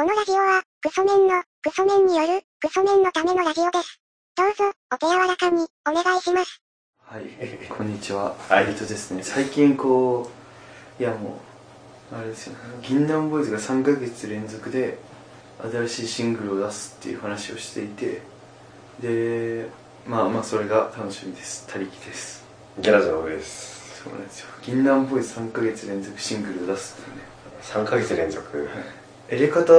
このラジオは、クソメンの、クソメンによる、クソメンのためのラジオです。どうぞ、お手柔らかに、お願いします。はい、こんにちは。はいえっとですね、最近こう、いやもう、あれですよね、銀杏ボーイズが3ヶ月連続で新しいシングルを出すっていう話をしていて、で、まあまあそれが楽しみです。他力です。ギャラジの上です。そうなんですよ。銀杏ボーイズ3ヶ月連続シングルを出すっていうね。3ヶ月連続。エレカタ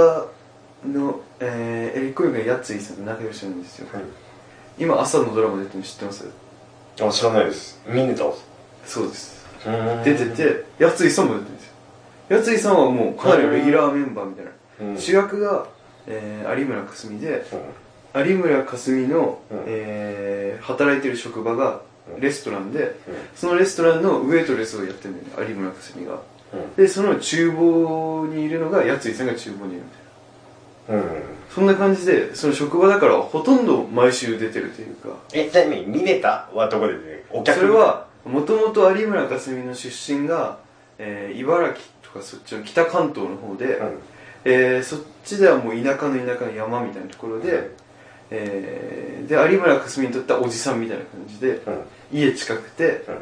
の、えー、エレコイがやついさんと仲良しなんですよ。はい。今朝のドラマ出てるの知ってます？あ、知らないです。見ねたわ。そうです。うん出て、て、やついさんも出てるんですよ。やついさんはもうかなりレギュラーメンバーみたいな。うん、主役が、えー有村架純で、うん有村架純の、うんえー働いてる職場がうんレストランで、そのレストランのウェイトレスをやってるんだよね、有村架純が。うん。で、その厨房にいるのが、やついさんが厨房にいるみたいな。うん。そんな感じで、その職場だからほとんど毎週出てるというか、え、じゃあね、ミネタはどこでね、お客それ、は、もともと有村架純の出身が、えー茨城とかそっちの北関東の方で、うん。えーそっちではもう田舎の田舎の山みたいなところで、えーで有村架純にとってはおじさんみたいな感じでうん。家近くてうん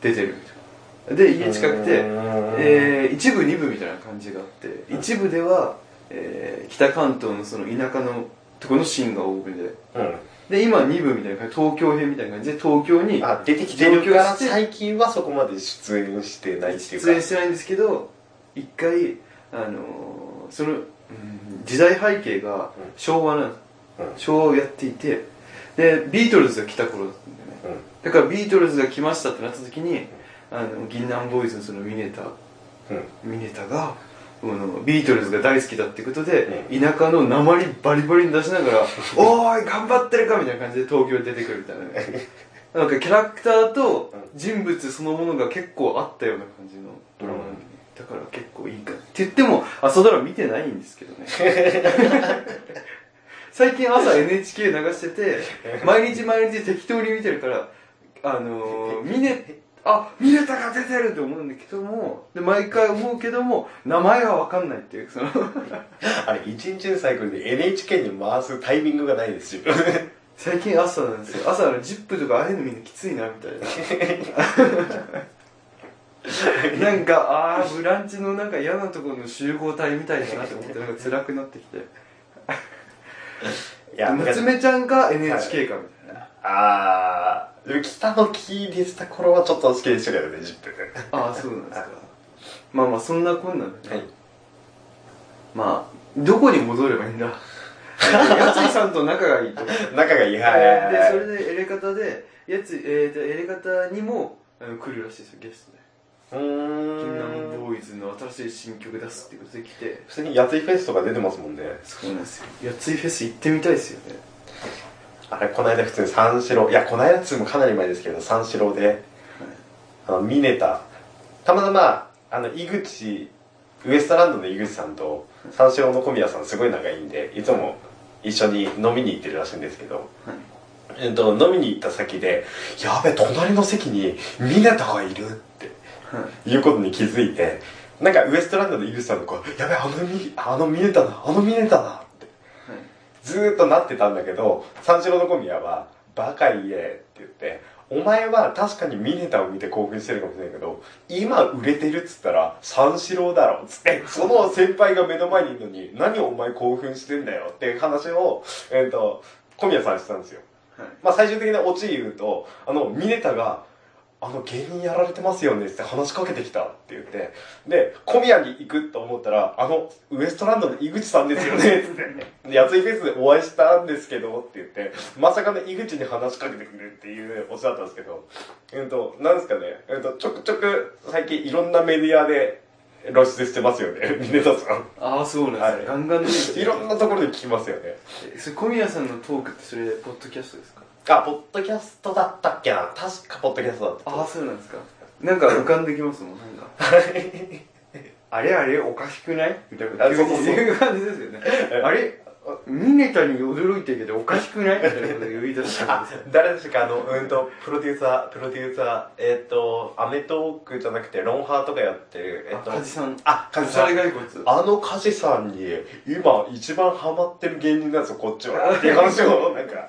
出てるみたいなで家近くて、うんえー一部二部みたいな感じがあって一部では、えー北関東のその田舎のところのシーンが多めでうん。で今二部みたいな感じ東京編みたいな感じで東京にあ、出てきてるから、最近はそこまで出演してないっていうか。出演してないんですけど一回あのーその、うん時代背景が昭和なんですうん。昭和をやっていてでビートルズが来た頃だったんだよねうん。だからビートルズが来ましたってなった時にあの銀杏ボーイズのそのミネタ。うん。ミネタがあのビートルズが大好きだってことで、う田舎の鉛バリバリに出しながら「おーい頑張ってるか!」みたいな感じで東京に出てくるみたいな。ね なんかキャラクターと人物そのものが結構あったような感じのドラマなんでね、だから結構いいかなって言っても朝ドラ見てないんですけどね。最近朝 NHK 流してて毎日毎日適当に見てるからあのー、ミネあミネタが出てるって思うんだけどもで毎回思うけども名前が分かんないっていうその。あれ、一日のサイクルで NHK に回すタイミングがないですよ。最近朝なんですよ。朝の ZIP とかああいうのみんなきついなみたいな。なんかああブランチのなんか嫌なところの集合体みたいだなって思ってなんか辛くなってきて。娘ちゃんか NHK かみたいな、あー、でも北の木でした頃はちょっと好きでしたけどね、10分。ああそうなんですかまあまあそんなこんなんでね、はい。まあどこに戻ればいいんだ？やついさんと仲がいいと仲がいい、はいはいはい。でそれでエレカタでやつ、えー、とエレカタにもあの来るらしいですよゲストでうー銀杏ん。ボーイズの新しい新曲出すってことで来て普通にやついフェスとか出てますもんね。そうなんですよやついフェス行ってみたいですよねあれ、この間普通に三四郎、いや、この間っつもかなり前ですけど、三四郎で、あの、ミネタ、たまたま、あの、井口、ウエストランドの井口さんと、三四郎の小宮さんすごい仲いいんで、いつも一緒に飲みに行ってるらしいんですけど、はい。えっと、飲みに行った先で、やべ、隣の席にミネタがいるって、はい。いうことに気づいて、なんかウエストランドの井口さんの子、やべ、あのミ、あのミネタだ、あのミネタだずーっとなってたんだけど、三四郎の小宮は、バカ言えって言って、お前は確かにミネタを見て興奮してるかもしれないけど、今売れてるっつったら三四郎だろっつって、その先輩が目の前にいるのに、何お前興奮してんだよっていう話を、えっ、と、小宮さんしてたんですよ。はいまあ最終的なオチ言うと、あの、ミネタが、あの芸人やられてますよねって話しかけてきたって言って、で、小宮に行くと思ったら、あの、ウエストランドの井口さんですよね って、やついフェスでお会いしたんですけどって言って、まさかの井口に話しかけてくれるっていうオチだったんですけど、えっと、なんですかね、えっと、ちょくちょく最近いろんなメディアで露出してますよね、ミネタさん。ああそうなんですね、はい。ガンガン出てきていろんなところで聞きますよね。えそれ小宮さんのトークってそれポッドキャストですか？あ、ポッドキャストだったっけな。確かポッドキャストだった。ああそうなんですか。なんか浮かんできますもんなんか。あれあれおかしくない？みたいな。急あそうそう。そうにいう感じですよね。あれ？ミネタに驚いてるけどおかしくないみたいなこと言い出したんあですよ。、誰でしたか？あの、うんと、プロデューサー、プロデューサー、えっ、と、アメトークじゃなくて、ロンハーとかやってる、えっ、あ、と、カジさん。あ、カおしゃジさん。あのカジさんに、今一番ハマってる芸人なんですよ、こっちは。っていう話を、なんか、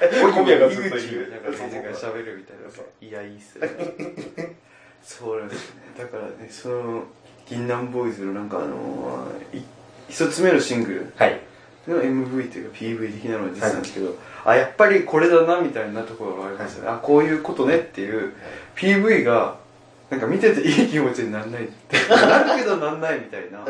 小宮がずっと言う。なんか先生が喋るみたいなさいやいいっすね そうなんですねだからねその銀杏ボーイズのなんかあのーい一つ目のシングルはい。の MV というか PV 的なのが出てたんですけど、あやっぱりこれだなみたいなところがありましたね、あこういうことねっていう PV がなんか見てていい気持ちにならないって。なるけどなんないみたいな。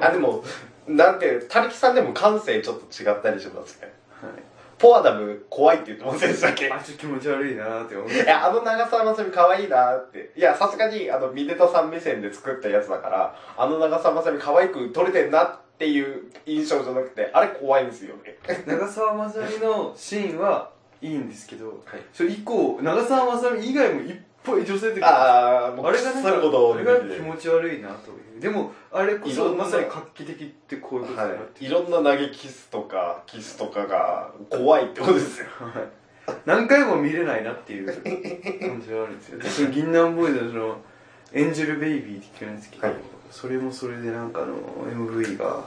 あ、でも、なんて、たりきさんでも感性ちょっと違ったりしますね。はい。ポアダム怖いって言ってませんでしたっけ？あちょっと気持ち悪いなーって思う。いや、あの長澤まさみ可愛いなって。いや、さすがに、あの、ミネタさん目線で作ったやつだから、あの長澤まさみ可愛く撮れてんなっていう印象じゃなくて、あれ怖いんですよね。長澤まさみのシーンはいいんですけど、はい。それ以降長澤まさみ以外もいっぱい女性出てくるあー、もう、あれがなんれが気持ち悪いなという。でもあれこそまさに画期的ってこういうことだなってはい。いろんな投げキスとか、キスとかが怖いってことですよ。はい。何回も見れないなっていう感じがあるんですよ。でその銀杏ボーイズのそのエンジェルベイビーって聞くんですけど、はいそれもそれでなんかあの MV が、はい。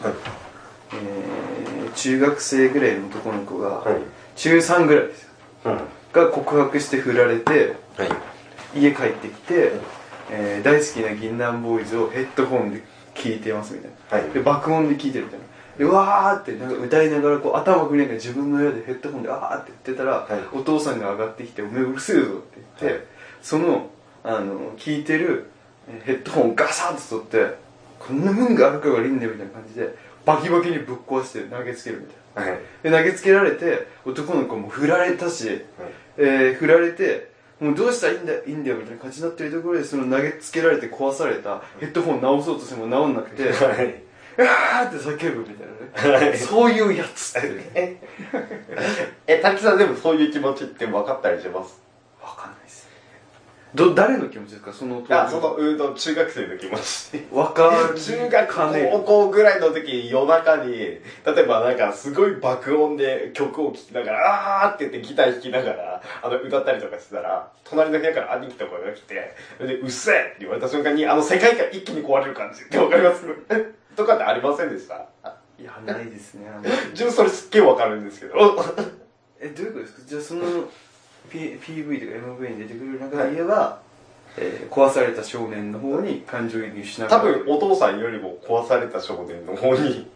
えー中学生ぐらいの男の子が、はい。中3ぐらいですようん。が告白して振られてはい。家帰ってきて、えー大好きな銀杏ボーイズをヘッドホンで聴いてますみたいなはい。で爆音で聴いてるみたいなでわーってなんか歌いながらこう頭振りながら自分の部屋でヘッドホンでわーって言ってたら、はいお父さんが上がってきて「おめえうるせえぞ」って言って、はいそのあの聴いてるえーヘッドホンをガサッと取って「こんなもんがあるかが悪いんだよ」みたいな感じでバキバキにぶっ壊して投げつけるみたいな。はい。で投げつけられて男の子も振られたし、えー振られてもうどうしたらいいんだいいんだよみたいな感じになってるところでその投げつけられて壊されたヘッドホン直そうとしても直んなくて「はい。うわーって叫ぶみたいなね。そういうやつってねえ、たきさんでもそういう気持ちって分かったりします？ど誰の気持ちですか？その当時。あ、その、うんと、中学生の気持ち。わかる中学高校ぐらいの時夜中に例えばなんかすごい爆音で曲を聴きながらあーって言ってギター弾きながらあの歌ったりとかしてたら隣の部屋から兄貴とかが来てでうっせえって言われた瞬間にあの世界観一気に壊れる感じってわかります？とかってありませんでした？いやないですね自分それすっげえわかるんですけど。えどういうことですか？じゃあその、P、PV とか MV に出てくる中で言えば、えー壊された少年の方に感情移入しなが多ら分お父さんよりも壊された少年の方に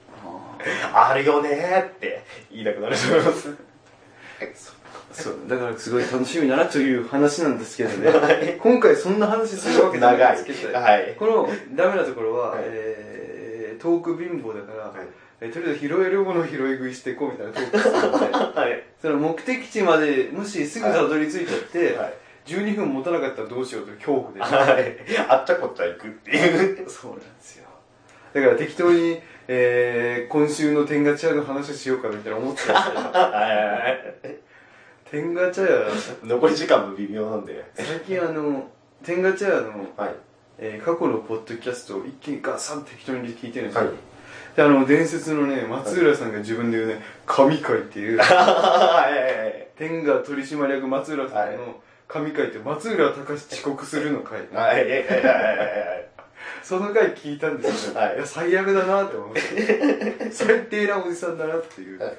ああるよねーって言いたくなると思います。ー そう。だからすごい楽しみだなという話なんですけどね、はい。今回そんな話するわけないんですけど、はい。このダメなところは、はい。えートーク貧乏だから、はいえーとりあえず拾えるものを拾い食いしていこうみたいなトークするのではいその目的地までもしすぐたどり着いちゃって、はい12分持たなかったらどうしようという恐怖で、はい。あっちゃこっちゃ行くっていう。そうなんですよだから適当に、えー、今週の天ガチャの話しようかみたいな思ってたんですけどはい。天ガチャ屋残り時間も微妙なんで。最近あの天ガチャ屋の、はい。えー過去のポッドキャストを一気にガサン適当に聞いてるんですよ、はい。であの伝説のね松浦さんが自分で言うね 神会っていう。はい。天下取締役松浦さんの神会って松浦隆遅刻するの会、はい。はい。はい。その回聞い。たんですけど、はい。い、や最悪だなって思って最低なおじさんだなってい。う、はい。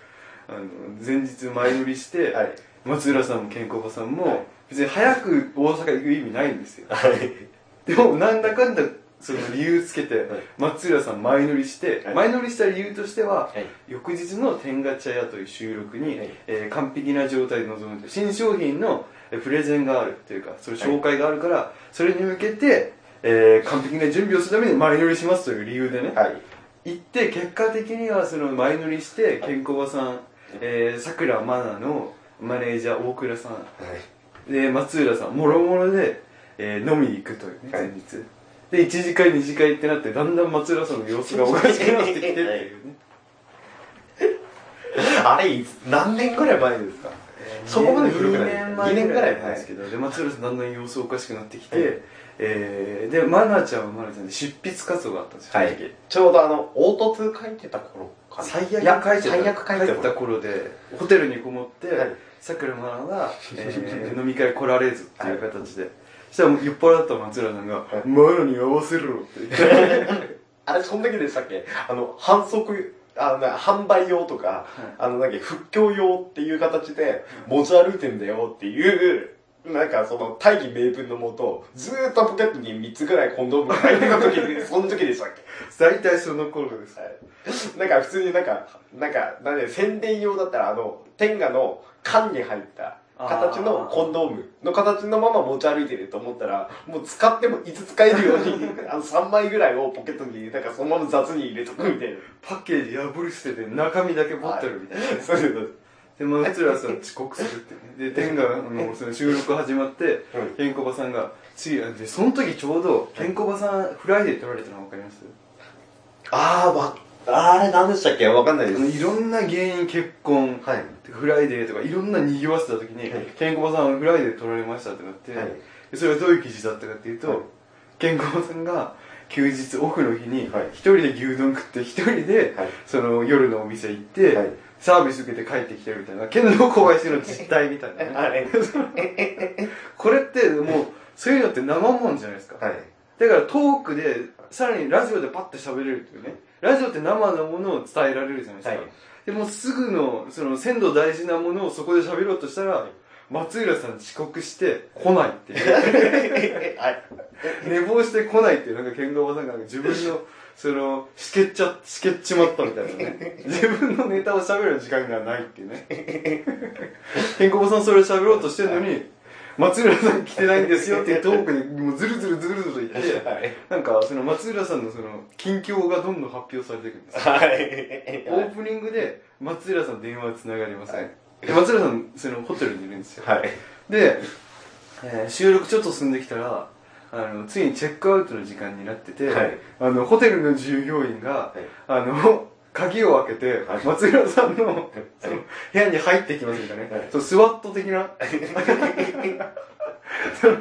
あの前日前乗りして、はい。松浦さんも健康さんも、はい。別に早く大阪行く意味ない。んですよはい。でもなんだかんだその理由つけて、はい。松浦さん前乗りして、はい。前乗りした理由としては、はい。翌日の「天ガチャ屋」という収録に、はい。えー完璧な状態で臨む新商品のえープレゼンがあるっていうかそれ紹介があるから、それに向けて、えー完璧な準備をするために前乗りしますという理由でね、はい。行って結果的にはその前乗りして健康さんえーさくらまなのマネージャー大倉さん。はい。で松浦さんもろもろで、えー飲みに行くというねはい。前日、で1次会2次会ってなってだんだん松浦さんの様子がおかしくなってきてっていうね。あれ、何年ぐらい前ですか？そこまで古くない。2年前ぐらい。なんですけど、で松浦さんだんだん様子おかしくなってきて、はいえー、でマナちゃんはマナちゃんで執筆活動があったんですよ、はい。ちょうどあの凹凸書いてた頃かな。最悪書いてた。最悪書いてた。頃でホテルにこもって、はい。さくらまなが、えー 飲み会来られずっていう形で、そしたらもう酔っ払った松浦さんが「いマナに合わせろ」って言って。あれその時でしたっけ？あの反則あのな販売用とか、あのなんか復興用っていう形で持ち歩いてんだよっていうなんかその大義名分のもとずーっとポケットに3つぐらいコンドームが入ってた時に その時でしたっけ？大体その頃です。なんか普通になんか、なんか、なんで宣伝用だったらあの、天下の缶に入った形のコンドームの形のまま持ち歩いてると思ったら、もう使ってもいつ使えるように、あの3枚ぐらいをポケットに、なんかそのまま雑に入れとくみたいな。パッケージ破り捨てて中身だけ持ってるみたいな、そういうで松浦さん遅刻するってね。で天下のその収録始まってうん。ケンコバさんが次あでその時ちょうどケンコバさんフライデー撮られたの分かります？あー、わ、あれ何でしたっけ？わかんないあのいろんな芸人結婚はい。フライデーとかいろんなにぎわせた時に、はい。ケンコバさんフライデー撮られましたってなって、はい。でそれはどういう記事だったかっていうと、はい。ケンコバさんが休日オフの日にはい。一人で牛丼食って一人ではい。その夜のお店行って、はい。サービス受けて帰ってきてるみたいな。剣道小林の実態みたいなね。あれ。これってもうそういうのって生もんじゃないですか、はい。だからトークでさらにラジオでパッて喋れるっていうねラジオって生のものを伝えられるじゃないですか、はい。でもうすぐのその鮮度大事なものをそこで喋ろうとしたら、松浦さん遅刻して来ないって。寝坊して来ないっていうなんか剣道さんが自分のそのしけっちゃしけっちまったみたいなね。自分のネタを喋る時間がないっていうね。剣道さんそれ喋ろうとしてるのに松浦さん来てないんですよってトークでもうズルズルズルズル言ってはい。なんかその松浦さんのその近況がどんどん発表されていくんですよ。はい。オープニングで松浦さん電話つながりますね、で松浦さんそのホテルにいるんですよ。はい。で、えー収録ちょっと進んできたらあのついにチェックアウトの時間になってて、はい。あのホテルの従業員が、はい。あの鍵を開けて、はい。松浦さんのその部屋に入ってきますみたいなね、はい。そうスワット的な？その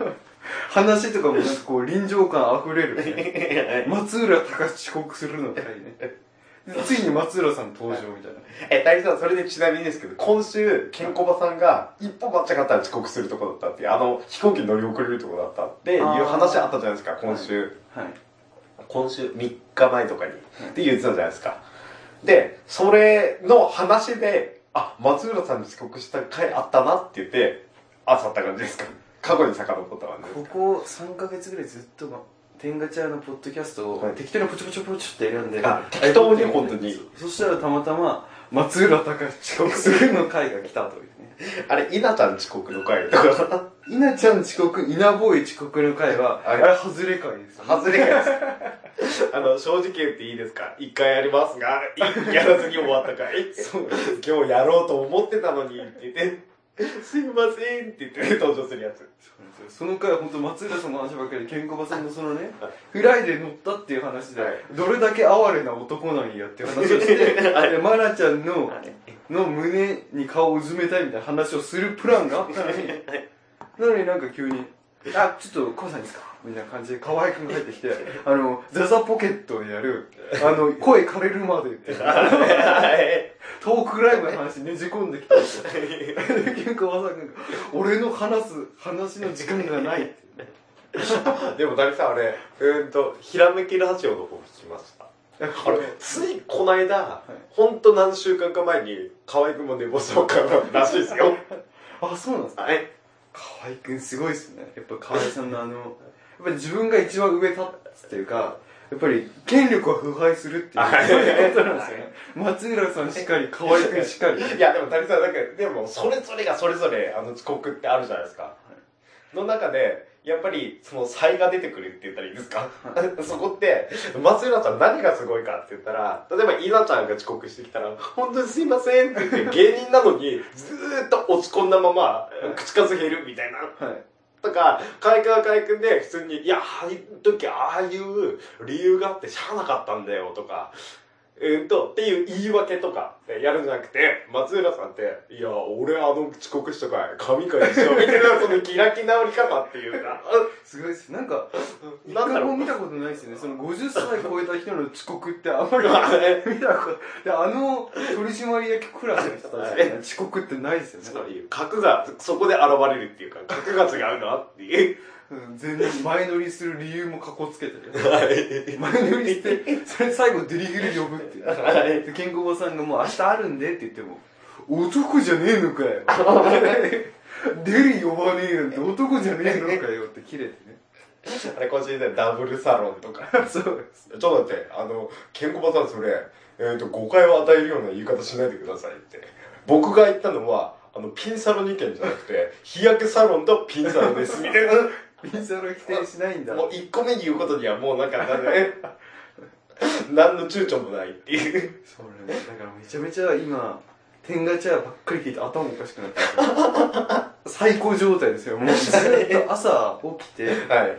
話とかもなんかこう臨場感あふれる、ね、松浦隆遅刻するの回ね。で ついに松浦さん登場みたいな。え、大さん、それでちなみにですけど、今週、ケンコバさんが一歩間違ったら遅刻するとこだったっていう、あの、飛行機乗り遅れるとこだったっていう話あったじゃないですか、今週。はい。今週3日前とかに。って言ってたじゃないですか。で、それの話で、あ、松浦さんに遅刻した回あったなって言って、あさった感じですか？過去に遡った感じですか？ここ3ヶ月ぐらいずっと、ま、天ガチャのポッドキャストをはい適当にポチポチポチって選んで、あ適当に本当にそそしたらたまたま松浦隆遅刻するの回が来たというねあれ、稲ちゃん遅刻の回とか、稲ちゃん遅刻稲ボーイ遅刻の回はあはい。れ外れ回ですよ、ね、外れ回です。あの、正直言っていいですか？一回やりますが、いやらずに終わった回。そう今日やろうと思ってたのにって言って、すいませんって言って登場するやつ。その回は本当松浦さんの話ばっかりでケンコバさんのそのねフライで乗ったっていう話で、はい。どれだけ哀れな男なんやっていう話をして でマナちゃんのの胸に顔をうずめたいみたいな話をするプランがあったのになのになんか急に「あちょっとコウさんいいですか?」みたいな感じで河合くんが入ってきてあのザザポケットでやるあの声枯れるまでってトークライブの話ねじ込んできたんですよでケンコバさんが「俺の話す話の時間がない」ってでも、ダリさん、あれ、うーんと、ひらめきラジオの方聞きました。あれ、ついこの間、ほんと何週間か前に、河合くんも寝坊したかららしいですよ。あそうなんですか？はい。河合くんすごいですね。やっぱ河合さんのあのやっぱり自分が一番上立つっていうかやっぱり権力は腐敗するっていう。はいそういうことなんですよね。松浦さんしかり河合くんしかり。いや、でも、ダリさん、なんか、でも、それぞれがそれぞれ、あの、遅刻ってあるじゃないですか。の中で、やっぱり、その差異が出てくるって言ったらいいですか？そこって、松浦さん何がすごいかって言ったら、例えば、稲ちゃんが遅刻してきたら、本当にすいませんって言って、芸人なのに、ずーっと落ち込んだまま、口数減るみたいな。はいとか、海川海君で普通に、いや、ああいう時ああいう理由があってしゃあなかったんだよとか、うんと、っていう言い訳とかでやるんじゃなくて、松浦さんって、いや、俺あの遅刻したかい、神か一緒みたいな、その開き直り方っていうか、すごいです。なんか一回も見たことないですよね。その50歳超えた人の遅刻ってあんまり 見たことであの取締役クラスの人たち 遅刻ってないですよね。そういう格がそこで現れるっていうか、格が違うなっていう。うん全然前乗りする理由もかこつけてるはい。前乗りしてそれ最後デリグリ呼ぶっていうはいでケンコバさんがもう明日あるんでって言っても男じゃねえのかよ デリ呼ばねえなんて男じゃねえのかよって切れてねあれ、こっちでダブルサロンとか。そうですちょっと待って、あの、ケンコバさんそれ、えっ、と、誤解を与えるような言い方しないでくださいって。僕が言ったのは、あの、ピンサロ2件じゃなくて、日焼けサロンとピンサロンです、みたいな。ピンサロ否定しないんだ。もう1個目に言うことにはもうなんか、なんかね、何の躊躇もないっていう。そだ。からめちゃめちゃ今天ガチャばっかり聞いて頭おかしくなってる。最高状態ですよもう。ずっと朝起きてはい。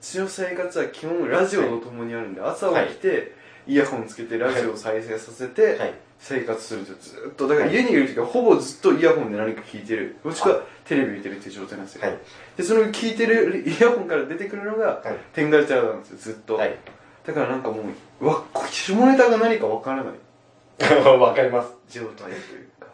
の生活は基本ラジオの共にあるんで朝起きて、イヤホンつけてラジオを再生させて、はい。生活するんですよずっとだから家にいる時はほぼずっとイヤホンで何か聞いてるもしくはテレビ見てるっていう状態なんですよ、はい。でその聞いてるイヤホンから出てくるのが、はい天ガチャなんですよずっと、はい。だからなんかもうわ下ネタが何かわからない わかります。状態というか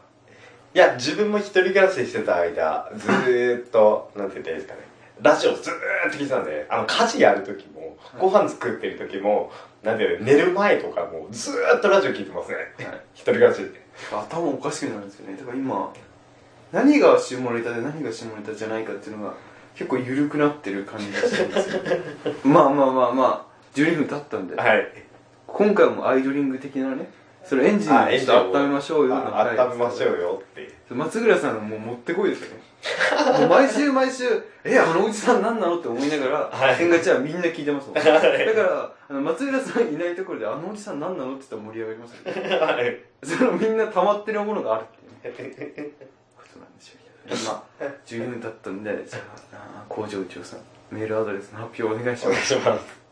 いや、自分も一人暮らししてた間、ずーっと、なんて言ったらいいですかね。ラジオずーっと聞いてたんで、あの、家事やるときも、ご飯作ってるときも、なんていうの寝る前とかも、ずーっとラジオ聞いてますね。はい一人暮らしで。頭おかしくなるんですよねだから今何が下ネタで何が下ネタじゃないかっていうのが結構緩くなってる感じがするんですよ まあまあまあまあ12分経ったんで、はい。今回もアイドリング的なねそれエンジンをあエンジンをちょっと温めましょうよのあ回温めましょうよって。松倉さんのもう持ってこいですよね もう毎週毎週「えあのおじさん何なの?」って思いながらはい天ガチャはみんな聞いてますもん だからあの松浦さんいないところで「あのおじさん何なの?」って言ったら盛り上がりますよねはい。そのみんな溜まってるものがあるっていうねことなんでしょうけど、まあ、12分経ったんで、じゃあ、工場長さん、メールアドレスの発表お願いします。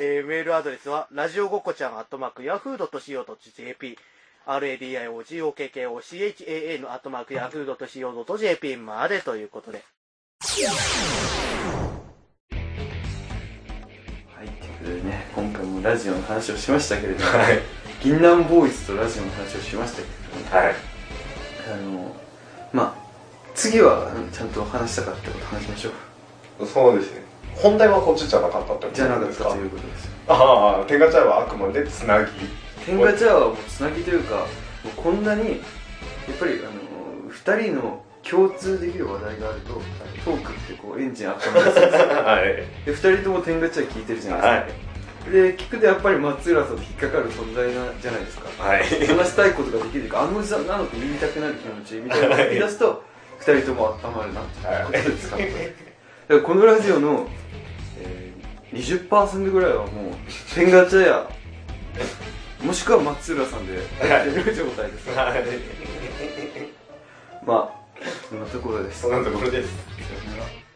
えーメールアドレスは、ラジオごっこちゃん、アットマーク、ヤフー .co.jp、radiogokochan のアットマーク、ヤフー .co.jp までということで。はい、ということでね、今回もラジオの話をしましたけれども、はい。銀杏ボーイズとラジオの話をしましたけれども、はい。あの、まあ、次はうんちゃんと話したかったこと話しましょう。そうですね。本題はこっちじゃなかったってことじゃなかったですかということですよ。ああ、天下茶屋はあくまでつなぎ。天ガチャはもうつなぎというか、もうこんなに、やっぱり、あの、二人の共通できる話題があると、トークってこうエンジン温まりやすいんですよはい。で二人とも天ガチャ聞いてるじゃないですか、で聞くとやっぱり松浦さんと引っかかる存在なじゃないですかはい。話したいことができるかあのおじさんなのって言いたくなる気持ちみたいなのを言い出すと二人とも温まるなってことですか、だからこのラジオの、えー、20%ぐらいはもう天ガチャやもしくは松浦さんで。やってる状態です、はい。まあそんなところです。そんなところです。